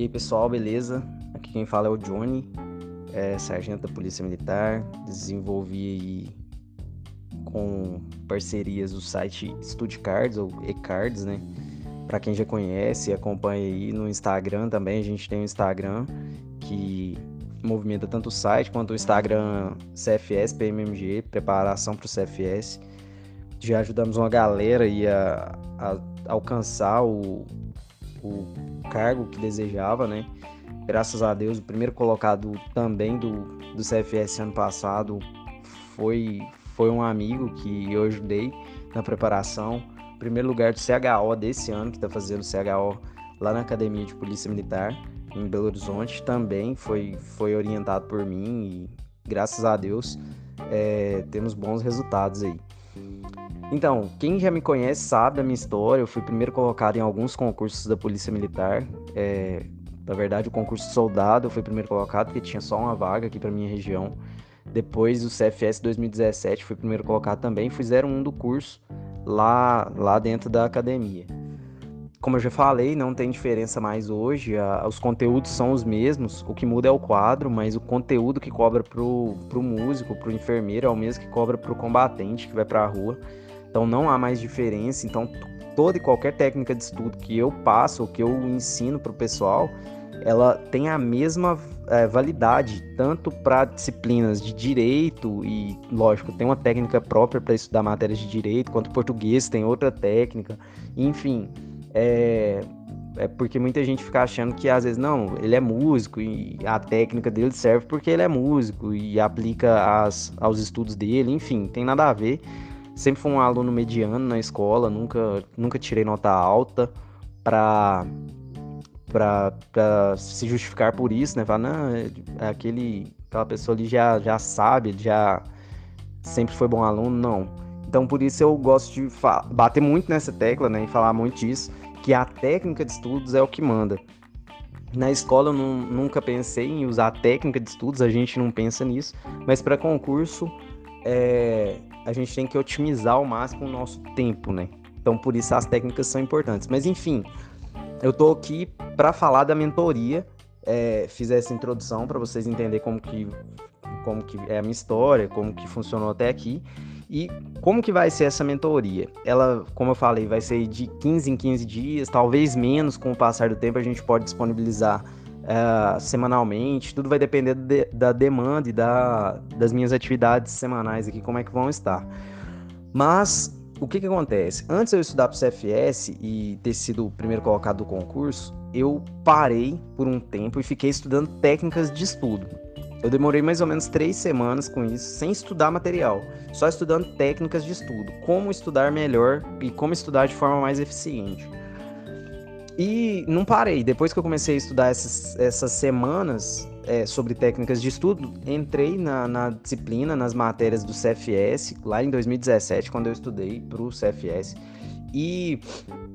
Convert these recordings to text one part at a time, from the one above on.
E aí pessoal, beleza? Aqui quem fala é o Johnny, é sargento da Polícia Militar. Desenvolvi aí com parcerias o site StudyCards ou eCards, né? Para quem já conhece, acompanha aí no Instagram também. A gente tem um Instagram que movimenta tanto o site quanto o Instagram CFS, PMMG, preparação para o CFS. Já ajudamos uma galera aí a, a alcançar o, o cargo que desejava, né? Graças a Deus, o primeiro colocado também do, do CFS ano passado foi, foi um amigo que eu ajudei na preparação. Primeiro lugar do CHO desse ano, que está fazendo CHO lá na Academia de Polícia Militar, em Belo Horizonte, também foi, foi orientado por mim e graças a Deus é, temos bons resultados aí. Então, quem já me conhece sabe da minha história. Eu fui primeiro colocado em alguns concursos da Polícia Militar. É, na verdade, o concurso soldado eu fui primeiro colocado porque tinha só uma vaga aqui para minha região. Depois, o CFS 2017 fui primeiro colocado também. Fui 01 do curso lá, lá dentro da academia. Como eu já falei, não tem diferença mais hoje. A, os conteúdos são os mesmos. O que muda é o quadro, mas o conteúdo que cobra pro, pro músico, pro enfermeiro, é o mesmo que cobra pro combatente que vai pra rua. Então não há mais diferença. Então toda e qualquer técnica de estudo que eu passo, que eu ensino para o pessoal, ela tem a mesma é, validade tanto para disciplinas de direito e, lógico, tem uma técnica própria para estudar matérias de direito, quanto português tem outra técnica, enfim, é, é porque muita gente fica achando que às vezes não, ele é músico e a técnica dele serve porque ele é músico e aplica as, aos estudos dele, enfim, tem nada a ver. Sempre fui um aluno mediano na escola, nunca, nunca tirei nota alta para para se justificar por isso, né? Falar, não, é, é aquele, aquela pessoa ali já, já sabe, já sempre foi bom aluno, não. Então, por isso eu gosto de bater muito nessa tecla, né? E falar muito disso, que a técnica de estudos é o que manda. Na escola eu não, nunca pensei em usar a técnica de estudos, a gente não pensa nisso, mas para concurso é, a gente tem que otimizar ao máximo o nosso tempo, né? Então, por isso as técnicas são importantes. Mas, enfim, eu tô aqui para falar da mentoria. É, fiz essa introdução para vocês entenderem como que, como que é a minha história, como que funcionou até aqui. E como que vai ser essa mentoria? Ela, como eu falei, vai ser de 15 em 15 dias, talvez menos com o passar do tempo a gente pode disponibilizar uh, semanalmente, tudo vai depender de, da demanda e da, das minhas atividades semanais aqui, como é que vão estar. Mas o que, que acontece? Antes eu estudar para o CFS e ter sido o primeiro colocado do concurso, eu parei por um tempo e fiquei estudando técnicas de estudo. Eu demorei mais ou menos três semanas com isso, sem estudar material, só estudando técnicas de estudo, como estudar melhor e como estudar de forma mais eficiente. E não parei. Depois que eu comecei a estudar essas, essas semanas é, sobre técnicas de estudo, entrei na, na, disciplina, nas matérias do CFS, lá em 2017, quando eu estudei para o CFS. E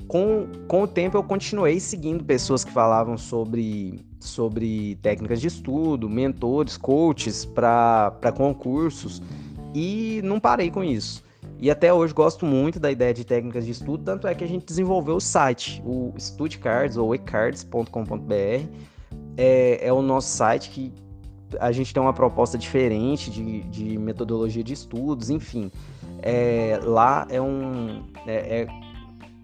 com, com o tempo eu continuei seguindo pessoas que falavam sobre, sobre técnicas de estudo, mentores, coaches para concursos, e não parei com isso. E até hoje gosto muito da ideia de técnicas de estudo, tanto é que a gente desenvolveu o site, o StudyCards ou ecards.com.br. É, é o nosso site que a gente tem uma proposta diferente de, de metodologia de estudos, enfim. É, lá é um. É, é,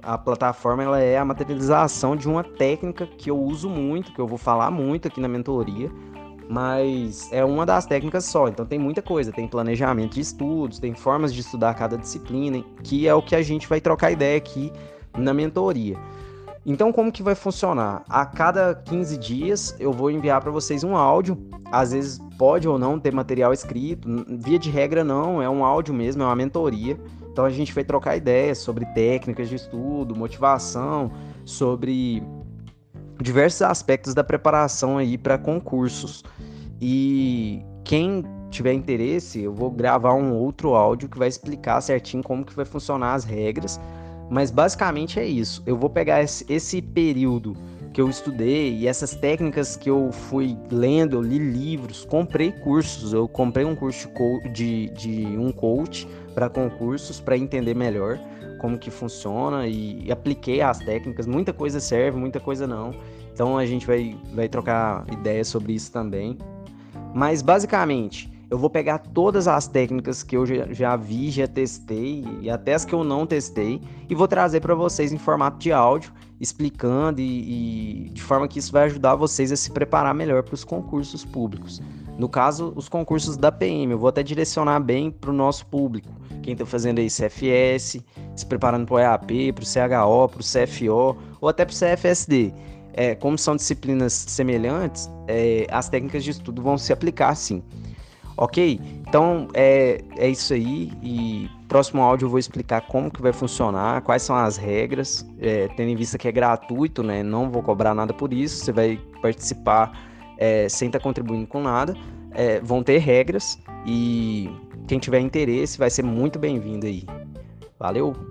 a plataforma ela é a materialização de uma técnica que eu uso muito, que eu vou falar muito aqui na mentoria, mas é uma das técnicas só. Então tem muita coisa, tem planejamento de estudos, tem formas de estudar cada disciplina, que é o que a gente vai trocar ideia aqui na mentoria. Então como que vai funcionar? A cada 15 dias eu vou enviar para vocês um áudio. Às vezes pode ou não ter material escrito, via de regra não, é um áudio mesmo, é uma mentoria. Então a gente vai trocar ideias sobre técnicas de estudo, motivação, sobre diversos aspectos da preparação aí para concursos. E quem tiver interesse, eu vou gravar um outro áudio que vai explicar certinho como que vai funcionar as regras. Mas basicamente é isso. Eu vou pegar esse período que eu estudei e essas técnicas que eu fui lendo, eu li livros, comprei cursos, eu comprei um curso de, de um coach para concursos para entender melhor como que funciona e, e, apliquei as técnicas. Muita coisa serve, muita coisa não. Então a gente vai, vai trocar ideias sobre isso também. Mas basicamente, eu vou pegar todas as técnicas que eu já, já vi, já testei e até as que eu não testei e vou trazer para vocês em formato de áudio, explicando e, e, de forma que isso vai ajudar vocês a se preparar melhor para os concursos públicos. No caso, os concursos da PM, eu vou até direcionar bem para o nosso público. Quem está fazendo aí CFS, se preparando para o EAP, para o CHO, para o CFO ou até para o CFSD. É, como são disciplinas semelhantes, é, as técnicas de estudo vão se aplicar sim. Ok? Então é, é isso aí. E próximo áudio eu vou explicar como que vai funcionar, quais são as regras, é, tendo em vista que é gratuito, né? Não vou cobrar nada por isso. Você vai participar é, sem estar tá contribuindo com nada. É, vão ter regras e quem tiver interesse vai ser muito bem-vindo aí. Valeu!